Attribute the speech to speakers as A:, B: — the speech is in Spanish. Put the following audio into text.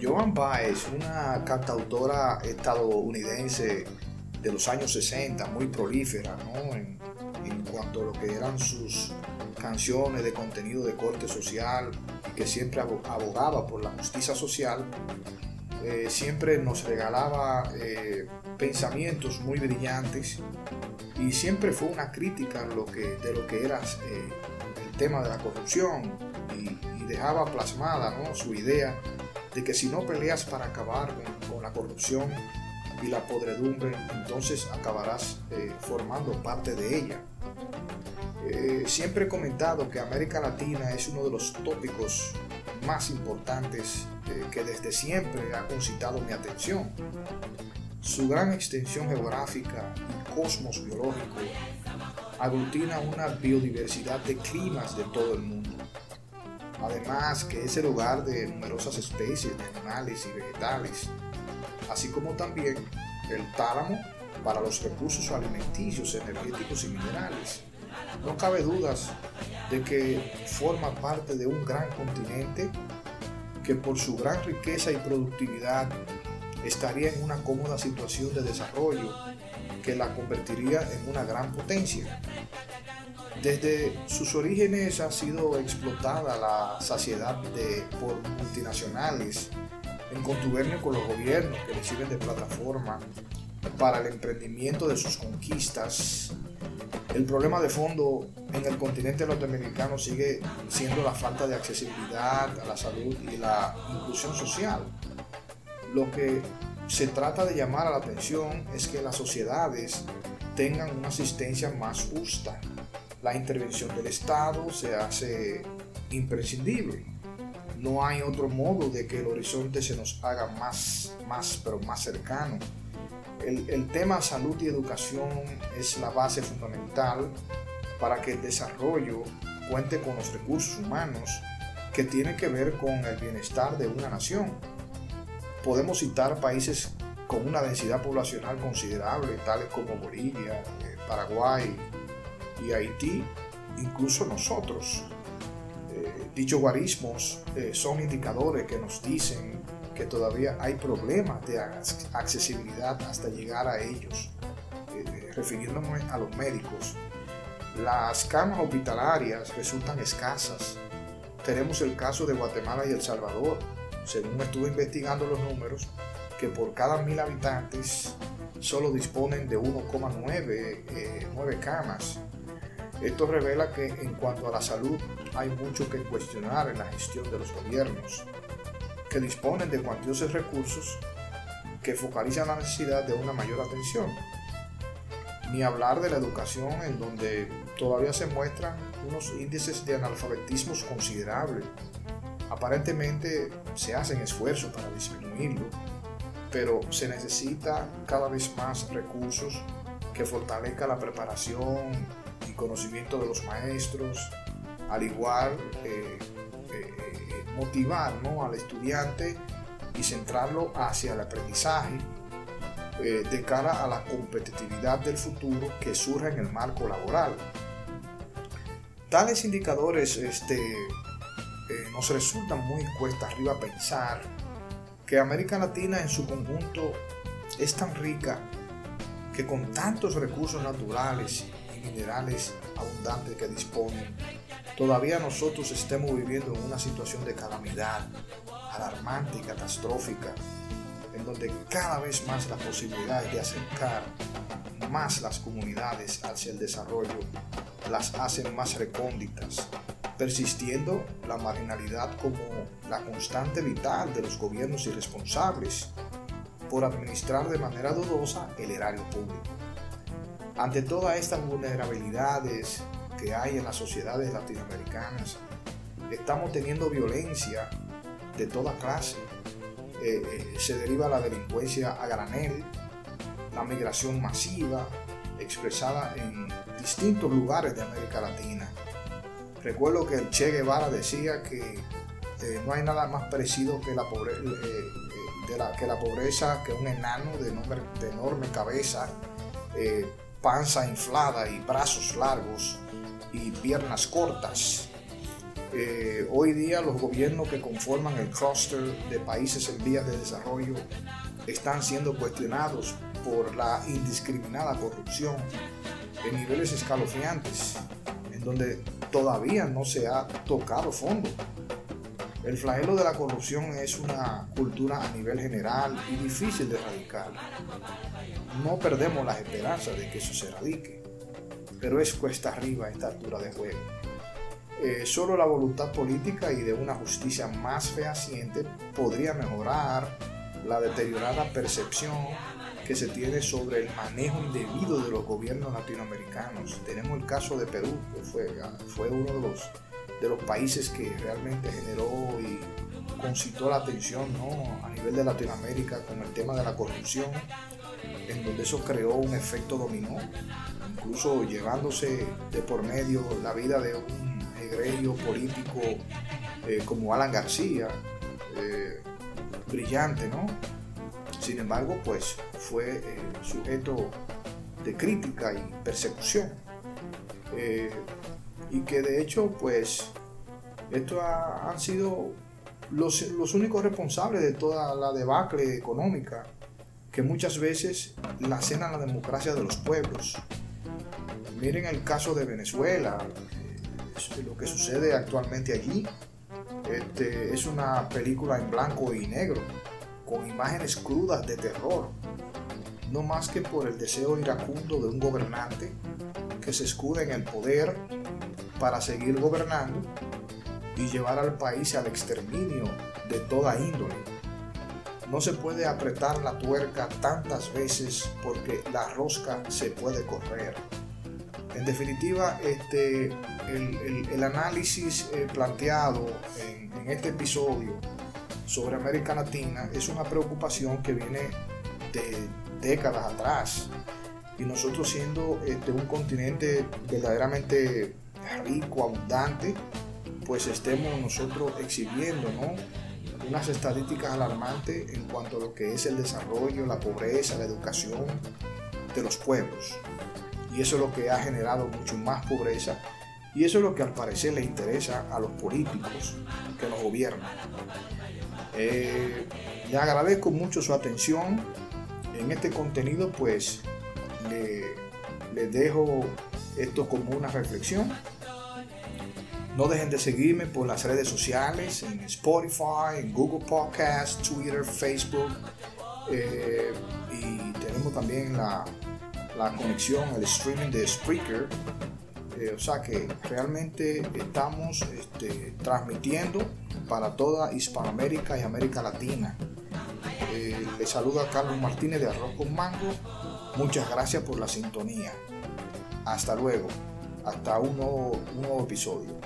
A: Joan Baez, una cantautora estadounidense de los años 60, muy prolífera en, cuanto a lo que eran sus canciones de contenido de corte social que siempre abogaba por la justicia social, eh, siempre nos regalaba eh, pensamientos muy brillantes y siempre fue una crítica de lo que era eh, el tema de la corrupción y, dejaba plasmada su idea de que si no peleas para acabar con la corrupción y la podredumbre, entonces acabarás formando parte de ella. Siempre he comentado que América Latina es uno de los tópicos más importantes que desde siempre ha concitado mi atención. Su gran extensión geográfica y cosmos biológico aglutina una biodiversidad de climas de todo el mundo Además que es el hogar de numerosas especies de animales y vegetales, así como también el tálamo para los recursos alimenticios, energéticos y minerales. No cabe dudas de que forma parte de un gran continente que por su gran riqueza y productividad estaría en una cómoda situación de desarrollo que la convertiría en una gran potencia. Desde sus orígenes ha sido explotada la saciedad de, por multinacionales en contubernio con los gobiernos que le sirven de plataforma para el emprendimiento de sus conquistas. El problema de fondo en el continente norteamericano sigue siendo la falta de accesibilidad a la salud y la inclusión social. Lo que se trata de llamar a la atención es que las sociedades tengan una asistencia más justa la intervención del Estado se hace imprescindible. No hay otro modo de que el horizonte se nos haga más, más, pero más cercano. El, el tema salud y educación es la base fundamental para que el desarrollo cuente con los recursos humanos que tienen que ver con el bienestar de una nación. Podemos citar países con una densidad poblacional considerable, tales como Bolivia, eh, Paraguay, y Haití, incluso nosotros. Eh, dichos guarismos eh, son indicadores que nos dicen que todavía hay problemas de accesibilidad hasta llegar a ellos. Eh, refiriéndonos a los médicos, las camas hospitalarias resultan escasas. Tenemos el caso de Guatemala y El Salvador. Según estuve investigando los números, que por cada mil habitantes solo disponen de 1,9 camas esto revela que en cuanto a la salud hay mucho que cuestionar en la gestión de los gobiernos, que disponen de cuantiosos recursos que focalizan la necesidad de una mayor atención. Ni hablar de la educación en donde todavía se muestran unos índices de analfabetismo considerables. Aparentemente se hacen esfuerzos para disminuirlo, pero se necesita cada vez más recursos que fortalezca la preparación conocimiento de los maestros, al igual eh, eh, motivar al estudiante y centrarlo hacia el aprendizaje eh, de cara a la competitividad del futuro que surja en el marco laboral. Tales indicadores este, nos resultan muy cuesta arriba pensar que América Latina en su conjunto es tan rica que con tantos recursos naturales minerales abundantes que disponen, todavía nosotros estemos viviendo en una situación de calamidad alarmante y catastrófica, donde cada vez más las posibilidades de acercar más las comunidades hacia el desarrollo las hacen más recónditas, persistiendo la marginalidad como la constante vital de los gobiernos irresponsables por administrar de manera dudosa el erario público. Ante todas estas vulnerabilidades que hay en las sociedades latinoamericanas, estamos teniendo violencia de toda clase. Eh, eh, se deriva la delincuencia a granel, la migración masiva expresada en distintos lugares de América Latina. Recuerdo que Che Guevara decía que eh, no hay nada más parecido que la pobreza, la, que la pobreza, que un enano de enorme, de enorme cabeza, eh, panza inflada y brazos largos y piernas cortas. Eh, hoy día los gobiernos que conforman el cluster de países en vías de desarrollo están siendo cuestionados por la indiscriminada corrupción en niveles escalofriantes, en donde todavía no se ha tocado fondo. El flagelo de la corrupción es una cultura a nivel general y difícil de erradicar. No perdemos las esperanzas de que eso se erradique, pero es cuesta arriba esta altura de juego. Eh, solo la voluntad política y de una justicia más fehaciente podría mejorar la deteriorada percepción que se tiene sobre el manejo indebido de los gobiernos latinoamericanos. Tenemos el caso de Perú, que fue, fue uno de los, de los países que realmente generó y concitó la atención ¿no? a nivel de Latinoamérica con el tema de la corrupción, en donde eso creó un efecto dominó, incluso llevándose de por medio la vida de un egregio político eh, como Alan García, eh, brillante, ¿no? Sin embargo, pues fue eh, sujeto de crítica y persecución. Eh, y que de hecho, pues, estos han sido los, los, únicos responsables de toda la debacle económica que muchas veces la cena la democracia de los pueblos. Miren el caso de Venezuela, lo que sucede actualmente allí. Este, es una película en blanco y negro con imágenes crudas de terror, no más que por el deseo iracundo de un gobernante que se escuda en el poder para seguir gobernando y llevar al país al exterminio de toda índole. No se puede apretar la tuerca tantas veces porque la rosca se puede correr. En definitiva, este, el, análisis eh, planteado en, en este episodio sobre América Latina es una preocupación que viene de décadas atrás. Y nosotros siendo este, un continente verdaderamente rico, abundante, pues estemos nosotros exhibiendo unas estadísticas alarmantes en cuanto a lo que es el desarrollo, la pobreza, la educación de los pueblos. Y eso es lo que ha generado mucho más pobreza y eso es lo que al parecer le interesa a los políticos que nos gobiernan. Eh, agradezco mucho su atención. En este contenido pues le, dejo esto como una reflexión. No dejen de seguirme por las redes sociales, en Spotify, en Google Podcasts, Twitter, Facebook. Eh, y tenemos también la, la, conexión, el streaming de Spreaker. Eh, o sea que realmente estamos este, transmitiendo para toda Hispanoamérica y América Latina. Eh, le saluda Carlos Martínez de Arroz con Mango. Muchas gracias por la sintonía. Hasta luego. Hasta un nuevo episodio.